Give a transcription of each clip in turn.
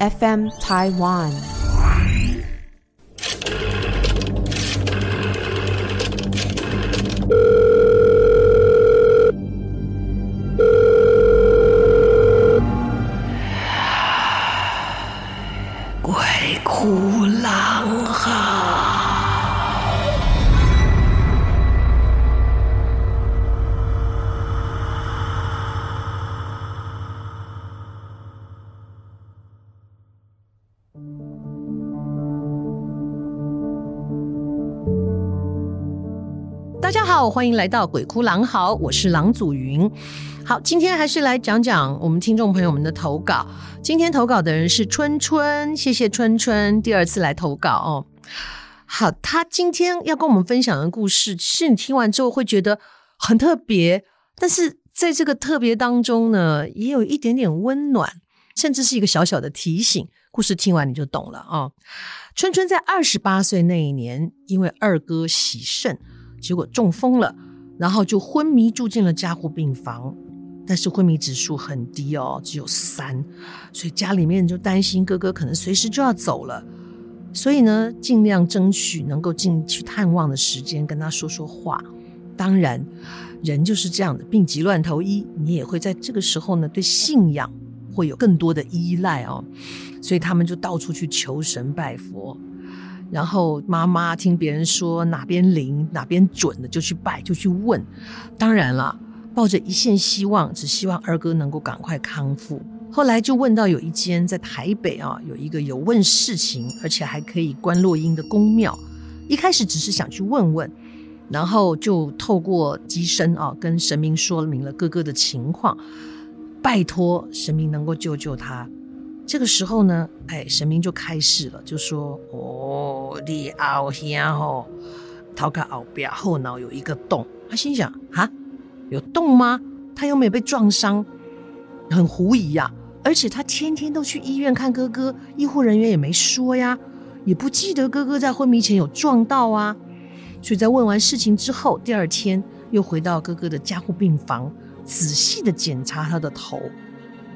FM Taiwan。好，欢迎来到鬼哭狼嚎，我是郎祖云。好，今天还是来讲讲我们听众朋友们的投稿。今天投稿的人是春春，谢谢春春第二次来投稿哦。好，他今天要跟我们分享的故事，是你听完之后会觉得很特别，但是在这个特别当中呢，也有一点点温暖，甚至是一个小小的提醒。故事听完你就懂了、哦。春春在二十八岁那一年，因为二哥洗肾。结果中风了，然后就昏迷住进了加护病房，但是昏迷指数很低哦，只有三，所以家里面就担心哥哥可能随时就要走了，所以呢，尽量争取能够进去探望的时间，跟他说说话。当然，人就是这样的，病急乱投医，你也会在这个时候呢，对信仰会有更多的依赖哦，所以他们就到处去求神拜佛。然后妈妈听别人说哪边灵哪边准的，就去拜就去问。当然了，抱着一线希望，只希望二哥能够赶快康复。后来就问到有一间在台北啊，有一个有问事情，而且还可以观落阴的宫庙。一开始只是想去问问，然后就透过机身啊，跟神明说明了哥哥的情况，拜托神明能够救救他。这个时候呢，哎，神明就开示了，就说：“哦，你后兄吼，头壳后边后脑有一个洞。”他心想：“啊，有洞吗？他又没有被撞伤，很狐疑呀。而且他天天都去医院看哥哥，医护人员也没说呀，也不记得哥哥在昏迷前有撞到啊。所以在问完事情之后，第二天又回到哥哥的加护病房，仔细的检查他的头，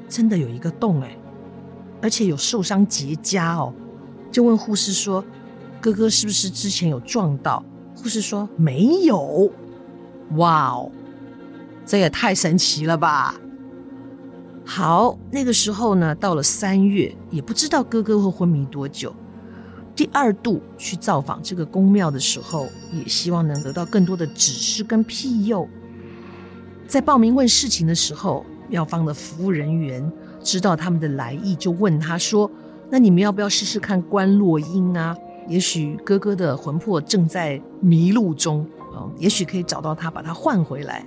真的有一个洞，哎。”而且有受伤结痂哦，就问护士说：“哥哥是不是之前有撞到？”护士说：“没有。”哇哦，这也太神奇了吧！好，那个时候呢，到了三月，也不知道哥哥会昏迷多久。第二度去造访这个宫庙的时候，也希望能得到更多的指示跟庇佑。在报名问事情的时候，庙方的服务人员。知道他们的来意，就问他说：“那你们要不要试试看观落阴啊？也许哥哥的魂魄正在迷路中啊，也许可以找到他，把他换回来，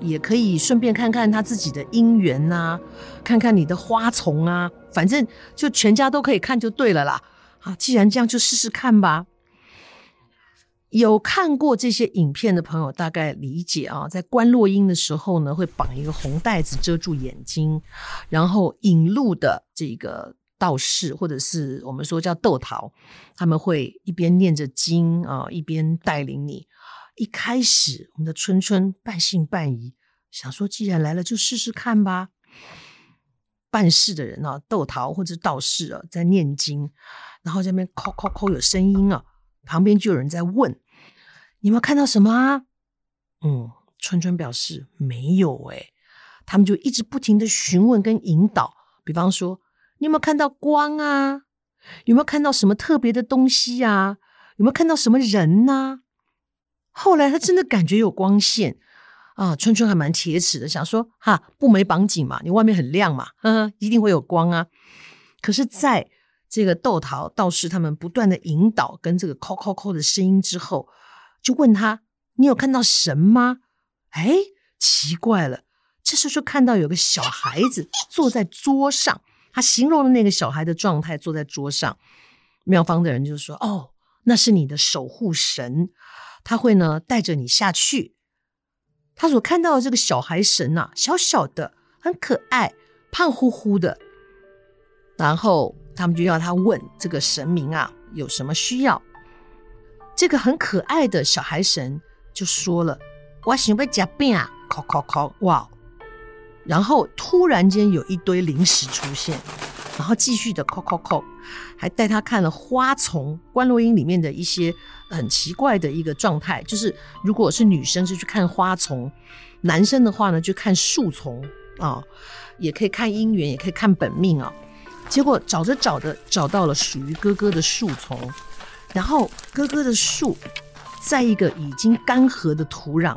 也可以顺便看看他自己的姻缘呐，看看你的花丛啊，反正就全家都可以看就对了啦。啊，既然这样，就试试看吧。”有看过这些影片的朋友大概理解啊，在观落阴的时候呢，会绑一个红带子遮住眼睛，然后引路的这个道士或者是我们说叫窦桃，他们会一边念着经啊，一边带领你。一开始，我们的春春半信半疑，想说既然来了，就试试看吧。办事的人啊，窦桃或者道士啊，在念经，然后这边叩叩叩有声音啊。旁边就有人在问：“你有没有看到什么啊？”嗯，春春表示没有诶。他们就一直不停的询问跟引导，比方说：“你有没有看到光啊？有没有看到什么特别的东西啊？有没有看到什么人呢？”后来他真的感觉有光线啊，春春还蛮铁齿的，想说：“哈，布没绑紧嘛，你外面很亮嘛，呵呵，一定会有光啊。”可是，在这个窦桃道士他们不断的引导跟这个叩叩叩的声音之后，就问他：“你有看到神吗？”哎，奇怪了，这时候就看到有个小孩子坐在桌上，他形容的那个小孩的状态坐在桌上。妙方的人就说：“哦，那是你的守护神，他会呢带着你下去。”他所看到的这个小孩神啊，小小的，很可爱，胖乎乎的，然后。他们就要他问这个神明啊有什么需要。这个很可爱的小孩神就说了：“我想要吃饼啊，敲敲敲，哇！”然后突然间有一堆零食出现，然后继续的叩叩叩，还带他看了花丛观落音里面的一些很奇怪的一个状态，就是如果是女生就去看花丛，男生的话呢就看树丛啊，也可以看姻缘，也可以看本命啊。结果找着找着找到了属于哥哥的树丛，然后哥哥的树在一个已经干涸的土壤。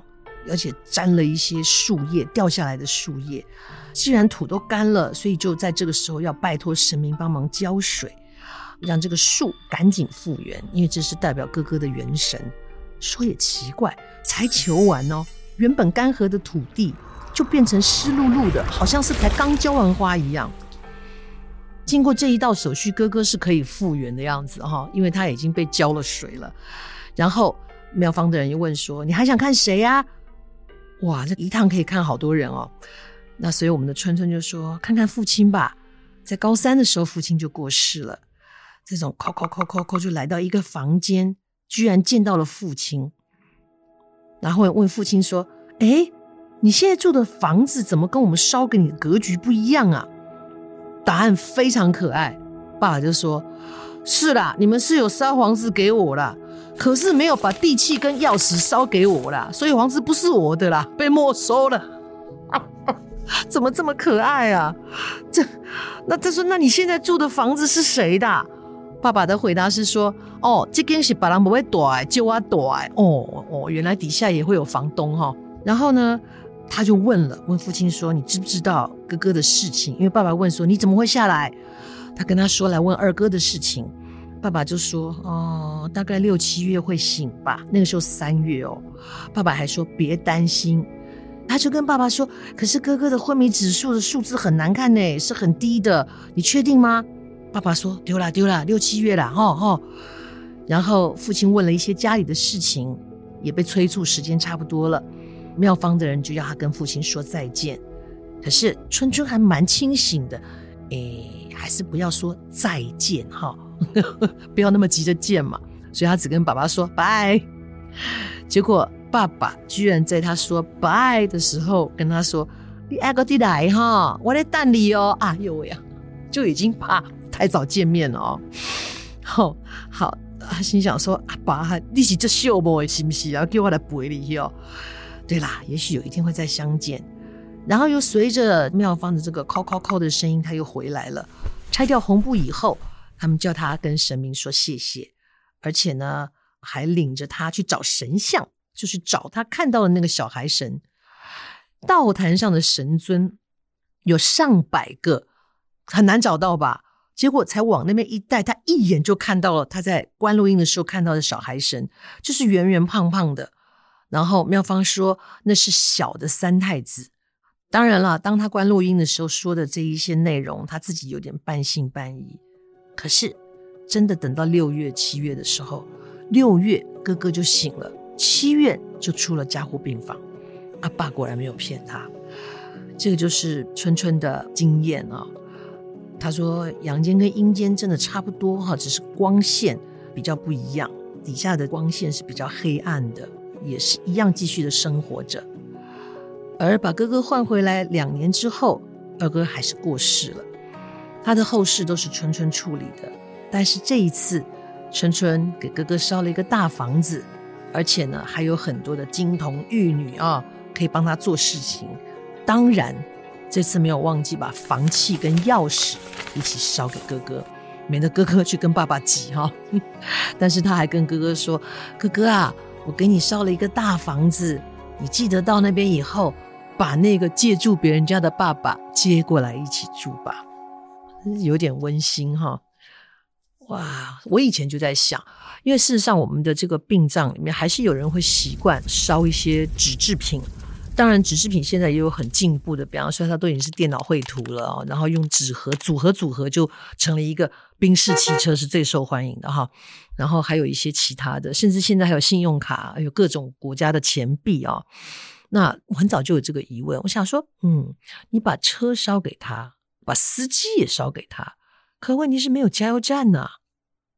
而且沾了一些树叶，掉下来的树叶。既然土都干了，所以就在这个时候要拜托神明帮忙浇水，让这个树赶紧复原，因为这是代表哥哥的元神。说也奇怪，才求完哦，原本干涸的土地就变成湿漉漉的，好像是才刚浇完花一样。经过这一道手续，哥哥是可以复原的样子哈，因为他已经被浇了水了。然后庙方的人又问说：“你还想看谁呀？”哇，这一趟可以看好多人哦。那所以我们的春春就说：“看看父亲吧，在高三的时候，父亲就过世了。这种叩叩叩叩叩，就来到一个房间，居然见到了父亲。然后问父亲说：‘哎，你现在住的房子怎么跟我们烧给你的格局不一样啊？’答案非常可爱，爸爸就说：‘是啦，你们是有烧房子给我啦。’可是没有把地契跟钥匙烧给我啦，所以房子不是我的啦，被没收了。怎么这么可爱啊？这，那他说，那你现在住的房子是谁的？爸爸的回答是说，哦，这间是别人不会住，就我住。哦哦，原来底下也会有房东哈。然后呢，他就问了，问父亲说，你知不知道哥哥的事情？因为爸爸问说，你怎么会下来？他跟他说来问二哥的事情。爸爸就说：“哦，大概六七月会醒吧。那个时候三月哦。”爸爸还说：“别担心。”他就跟爸爸说：“可是哥哥的昏迷指数的数字很难看呢，是很低的。你确定吗？”爸爸说：“丢了，丢了，六七月了，哈、哦、哈、”然后父亲问了一些家里的事情，也被催促时间差不多了。妙方的人就要他跟父亲说再见。可是春春还蛮清醒的，诶，还是不要说再见哈。不要那么急着见嘛，所以他只跟爸爸说拜。结果爸爸居然在他说拜的时候跟他说：“你爱个地来哈，我在等你哦。”啊，呦喂呀，就已经怕太早见面了哦。好，好，他心想说：“阿爸，你是这秀不？是不是啊？叫我来陪你哦。”对啦，也许有一天会再相见。然后又随着庙方的这个叩叩叩的声音，他又回来了。拆掉红布以后。他们叫他跟神明说谢谢，而且呢，还领着他去找神像，就是找他看到的那个小孩神。道坛上的神尊有上百个，很难找到吧？结果才往那边一带，他一眼就看到了他在观落音的时候看到的小孩神，就是圆圆胖胖的。然后妙方说那是小的三太子。当然了，当他观录音的时候说的这一些内容，他自己有点半信半疑。可是，真的等到六月、七月的时候，六月哥哥就醒了，七月就出了加护病房。阿爸果然没有骗他，这个就是春春的经验啊、他说阳间跟阴间真的差不多哈，只是光线比较不一样，底下的光线是比较黑暗的，也是一样继续的生活着。而把哥哥换回来两年之后，二哥还是过世了。他的后事都是春春处理的，但是这一次，春春给哥哥烧了一个大房子，而且呢还有很多的金童玉女啊，可以帮他做事情。当然，这次没有忘记把房契跟钥匙一起烧给哥哥，免得哥哥去跟爸爸急哈。但是他还跟哥哥说：“哥哥啊，我给你烧了一个大房子，你记得到那边以后，把那个借住别人家的爸爸接过来一起住吧。”有点温馨哈，哇！我以前就在想，因为事实上我们的这个殡葬里面还是有人会习惯烧一些纸制品。当然，纸制品现在也有很进步的，比方说它都已经是电脑绘图了，然后用纸盒组合组合就成了一个宾士汽车是最受欢迎的哈。然后还有一些其他的，甚至现在还有信用卡，还有各种国家的钱币啊。那我很早就有这个疑问，我想说，嗯，你把车烧给他。把司机也烧给他，可问题是没有加油站呢、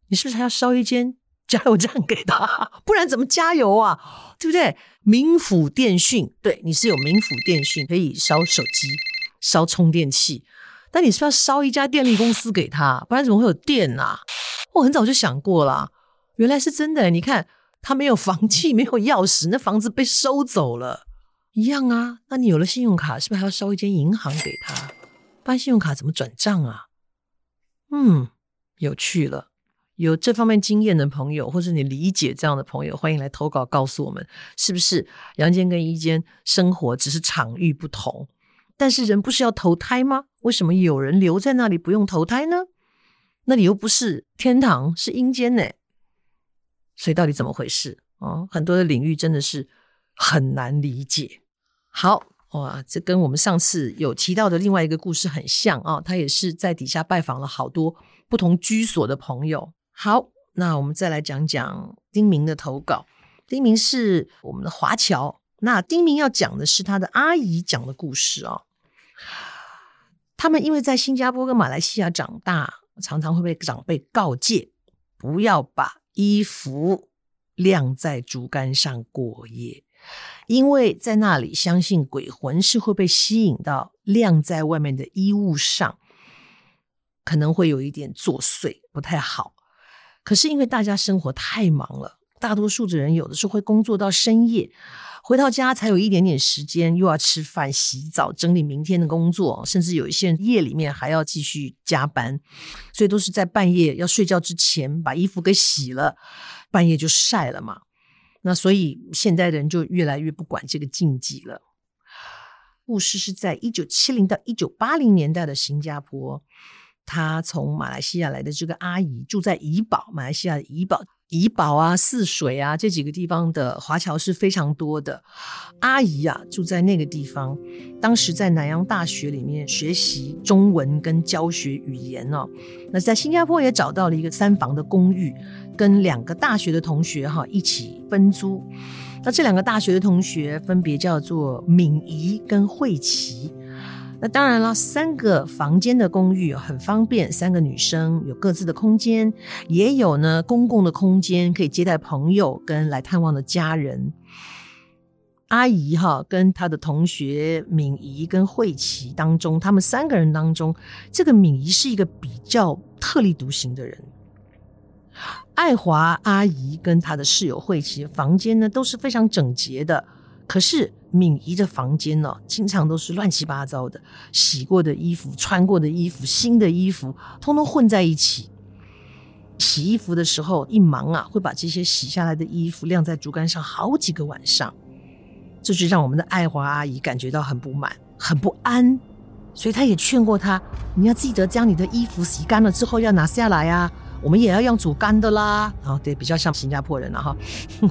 你是不是还要烧一间加油站给他？不然怎么加油啊？对不对？民府电讯，对，你是有民府电讯可以烧手机、烧充电器，但你是不是要烧一家电力公司给他，不然怎么会有电啊？我很早就想过了，原来是真的。你看，他没有房契，没有钥匙，那房子被收走了，一样啊。那你有了信用卡，是不是还要烧一间银行给他？不然信用卡怎么转账啊？嗯，有趣了。有这方面经验的朋友，或是你理解这样的朋友，欢迎来投稿告诉我们，是不是阳间跟阴间生活只是场域不同？但是人不是要投胎吗？为什么有人留在那里不用投胎呢？那里又不是天堂，是阴间呢？所以到底怎么回事？哦，很多的领域真的是很难理解。好哇，这跟我们上次有提到的另外一个故事很像啊，他也是在底下拜访了好多不同居所的朋友。好，那我们再来讲讲丁明的投稿。丁明是我们的华侨。那丁明要讲的是他的阿姨讲的故事哦。他们因为在新加坡跟马来西亚长大，常常会被长辈告诫不要把衣服晾在竹竿上过夜，因为在那里相信鬼魂是会被吸引到晾在外面的衣物上，可能会有一点作祟，不太好。可是因为大家生活太忙了，大多数的人有的时候会工作到深夜，回到家才有一点点时间，又要吃饭、洗澡、整理明天的工作，甚至有一些人夜里面还要继续加班，所以都是在半夜要睡觉之前把衣服给洗了，半夜就晒了嘛。那所以现在的人就越来越不管这个禁忌了。故事是在一九七零到一九八零年代的新加坡。他从马来西亚来的这个阿姨住在怡保，马来西亚的怡保、怡保啊、泗水啊这几个地方的华侨是非常多的。阿姨啊住在那个地方，当时在南洋大学里面学习中文跟教学语言哦。那在新加坡也找到了一个三房的公寓，跟两个大学的同学哈一起分租。那这两个大学的同学分别叫做敏仪跟慧琪。那当然了，三个房间的公寓很方便，三个女生有各自的空间，也有呢公共的空间可以接待朋友跟来探望的家人。阿姨哈跟她的同学敏仪跟慧琪当中，他们三个人当中，这个敏仪是一个比较特立独行的人。爱华阿姨跟她的室友慧琪房间呢都是非常整洁的。可是敏仪的房间呢，经常都是乱七八糟的，洗过的衣服、穿过的衣服、新的衣服，通通混在一起。洗衣服的时候一忙啊，会把这些洗下来的衣服晾在竹竿上好几个晚上，这就让我们的爱华阿姨感觉到很不满、很不安。所以她也劝过她：你要记得将你的衣服洗干了之后要拿下来啊，我们也要用竹竿的啦。啊，对，比较像新加坡人了哈。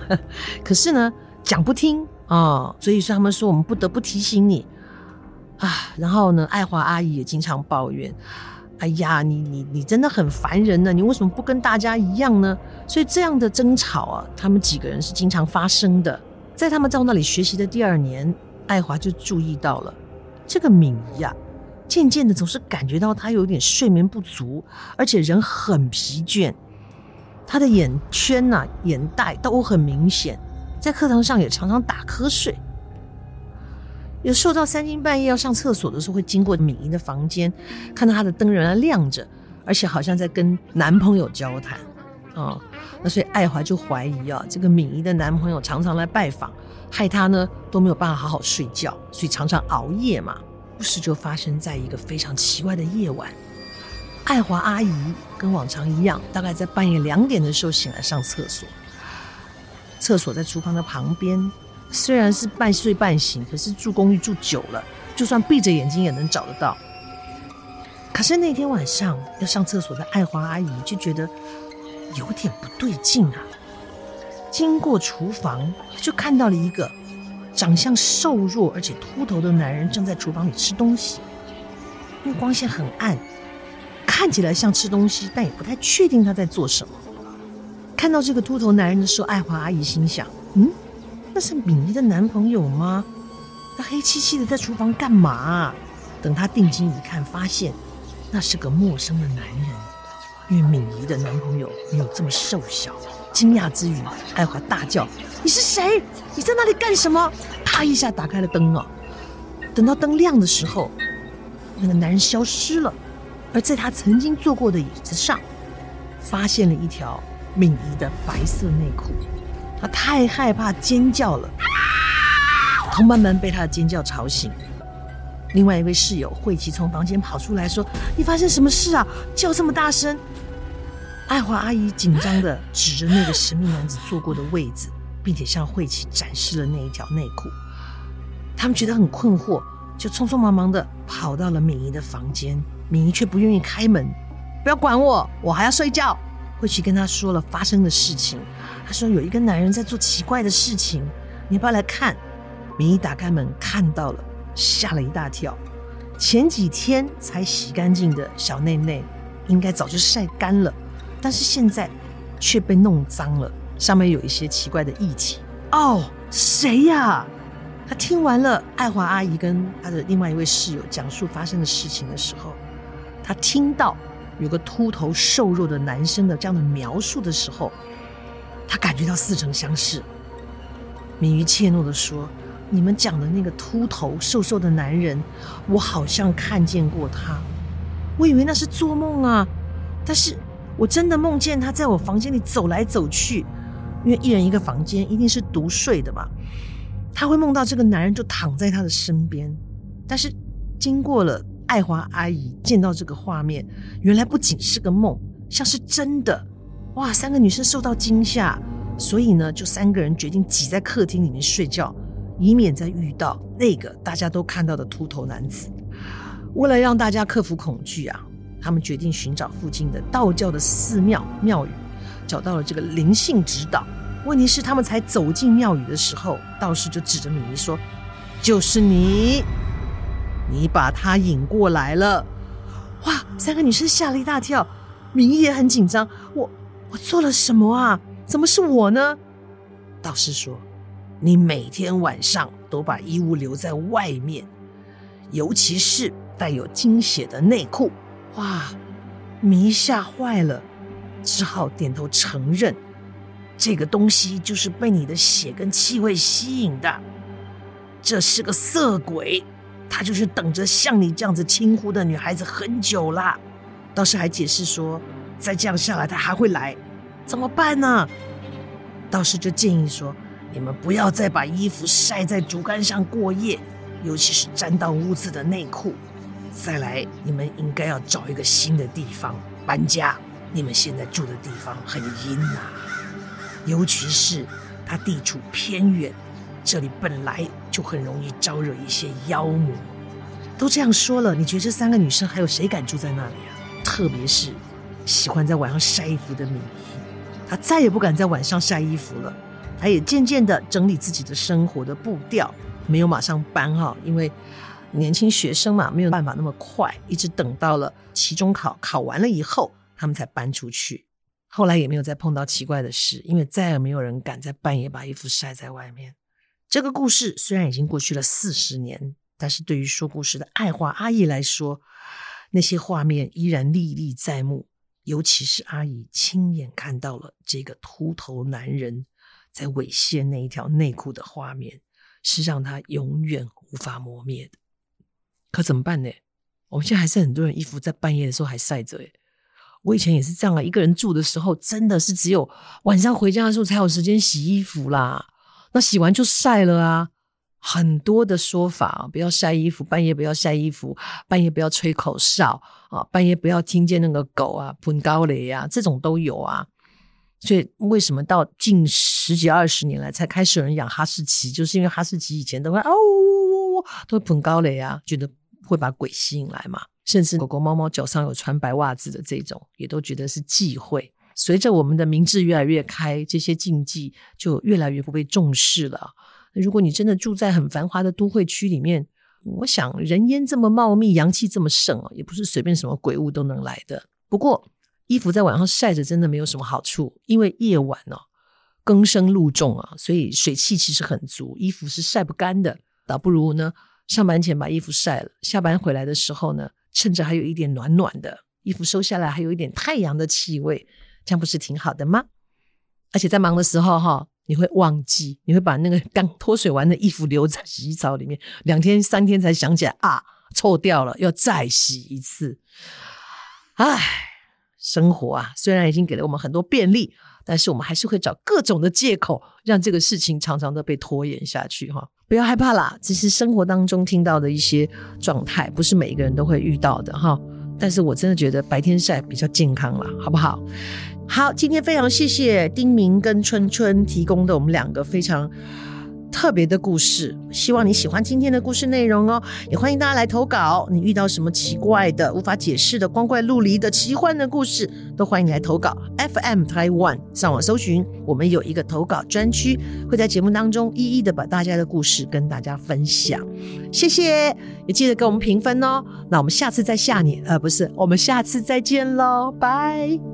可是呢，讲不听。哦，所以说他们说我们不得不提醒你啊。然后呢，爱华阿姨也经常抱怨：“哎呀，你你你真的很烦人呢，你为什么不跟大家一样呢？”所以这样的争吵啊，他们几个人是经常发生的。在他们到那里学习的第二年，爱华就注意到了这个敏仪啊，渐渐的总是感觉到她有点睡眠不足，而且人很疲倦，他的眼圈呐、啊、眼袋都很明显。在课堂上也常常打瞌睡，有时候到三更半夜要上厕所的时候，会经过敏仪的房间，看到她的灯仍然亮着，而且好像在跟男朋友交谈啊。那所以爱华就怀疑啊，这个敏仪的男朋友常常来拜访，害她呢都没有办法好好睡觉，所以常常熬夜嘛。故事就发生在一个非常奇怪的夜晚，爱华阿姨跟往常一样，大概在半夜两点的时候醒来上厕所。厕所在厨房的旁边，虽然是半睡半醒，可是住公寓住久了，就算闭着眼睛也能找得到。可是那天晚上要上厕所的爱华阿姨就觉得有点不对劲啊。经过厨房，就看到了一个长相瘦弱而且秃头的男人正在厨房里吃东西，因为光线很暗，看起来像吃东西，但也不太确定他在做什么。看到这个秃头男人的时候，爱华阿姨心想：“嗯，那是敏仪的男朋友吗？他黑漆漆的在厨房干嘛？”等她定睛一看，发现那是个陌生的男人，因为敏仪的男朋友没有这么瘦小。惊讶之余，爱华大叫：“你是谁？你在那里干什么？”啪一下打开了灯哦。等到灯亮的时候，那个男人消失了，而在他曾经坐过的椅子上，发现了一条敏仪的白色内裤。他太害怕，尖叫了。同伴们被他的尖叫吵醒。另外一位室友慧琪从房间跑出来说：“你发生什么事啊？叫这么大声！”爱华阿姨紧张的指着那个神秘男子坐过的位子，并且向慧琪展示了那一条内裤。他们觉得很困惑，就匆匆忙忙的跑到了敏仪的房间。敏仪却不愿意开门：“不要管我，我还要睡觉。”慧琪跟他说了发生的事情。他说：“有一个男人在做奇怪的事情，你要不要来看？”明一打开门看到了，吓了一大跳。前几天才洗干净的小内内，应该早就晒干了。但是现在却被弄脏了，上面有一些奇怪的液体。哦，谁呀？他听完了爱华阿姨跟他的另外一位室友讲述发生的事情的时候，他听到有个秃头瘦弱的男生的这样的描述的时候，他感觉到似曾相识。敏瑜怯懦地说：“你们讲的那个秃头瘦瘦的男人，我好像看见过他。我以为那是做梦啊，但是……”我真的梦见他在我房间里走来走去，因为一人一个房间，一定是独睡的嘛。他会梦到这个男人就躺在他的身边，但是经过了爱华阿姨见到这个画面，原来不仅是个梦，像是真的。哇！三个女生受到惊吓，所以呢，就三个人决定挤在客厅里面睡觉，以免再遇到那个大家都看到的秃头男子。为了让大家克服恐惧啊。他们决定寻找附近的道教的寺庙庙宇，找到了这个灵性指导。问题是，他们才走进庙宇的时候，道士就指着米妮说：“就是你，你把他引过来了。”哇！三个女生吓了一大跳，敏仪也很紧张。我我做了什么啊？怎么是我呢？道士说：“你每天晚上都把衣物留在外面，尤其是带有精血的内裤。”哇！敏仪吓坏了，只好点头承认，这个东西就是被你的血跟气味吸引的。这是个色鬼，他就是等着像你这样子轻忽的女孩子很久啦。道士还解释说，再这样下来，他还会来，怎么办呢？道士就建议说，你们不要再把衣服晒在竹竿上过夜，尤其是沾到污渍的内裤。再来，你们应该要找一个新的地方搬家。你们现在住的地方很阴呐，尤其是它地处偏远，这里本来就很容易招惹一些妖魔。都这样说了，你觉得这三个女生还有谁敢住在那里啊？特别是喜欢在晚上晒衣服的敏仪，她再也不敢在晚上晒衣服了。她也渐渐的整理自己的生活的步调，没有马上搬哈，因为。年轻学生嘛，没有办法那么快，一直等到了期中考考完了以后，他们才搬出去。后来也没有再碰到奇怪的事，因为再也没有人敢在半夜把衣服晒在外面。这个故事虽然已经过去了四十年，但是对于说故事的爱华阿姨来说，那些画面依然历历在目。尤其是阿姨亲眼看到了这个秃头男人在猥亵那一条内裤的画面，是让她永远无法磨灭的。可怎么办呢？我们现在还是很多人衣服在半夜的时候还晒着。诶，我以前也是这样啊，一个人住的时候，真的是只有晚上回家的时候才有时间洗衣服啦。那洗完就晒了啊。很多的说法，不要晒衣服，半夜不要晒衣服，半夜不要吹口哨啊，半夜不要听见那个狗啊喷高雷啊，这种都有啊。所以为什么到近十几二十年来才开始有人养哈士奇？就是因为哈士奇以前都会哦，都会喷高雷啊，觉得。会把鬼吸引来嘛？甚至狗狗、猫猫脚上有穿白袜子的这种，也都觉得是忌讳。随着我们的民智越来越开，这些禁忌就越来越不被重视了。如果你真的住在很繁华的都会区里面，我想人烟这么茂密，阳气这么盛哦，也不是随便什么鬼物都能来的。不过衣服在晚上晒着真的没有什么好处，因为夜晚哦，更深露重啊，所以水汽其实很足，衣服是晒不干的。倒不如呢。上班前把衣服晒了，下班回来的时候呢，趁着还有一点暖暖的，衣服收下来还有一点太阳的气味，这样不是挺好的吗？而且在忙的时候哈，你会忘记，你会把那个刚脱水完的衣服留在洗衣槽里面，两天三天才想起来啊，臭掉了，要再洗一次。唉，生活啊，虽然已经给了我们很多便利，但是我们还是会找各种的借口，让这个事情常常的被拖延下去哈。不要害怕啦，这是生活当中听到的一些状态，不是每一个人都会遇到的哈。但是我真的觉得白天晒比较健康啦，好不好？好，今天非常谢谢丁明跟春春提供的我们两个非常特别的故事，希望你喜欢今天的故事内容哦。也欢迎大家来投稿，你遇到什么奇怪的、无法解释的、光怪陆离的奇幻的故事，都欢迎来投稿。FM Taiwan 上网搜寻，我们有一个投稿专区，会在节目当中一一的把大家的故事跟大家分享。谢谢，也记得给我们评分哦。那我们下次再吓你，呃，不是，我们下次再见喽，拜。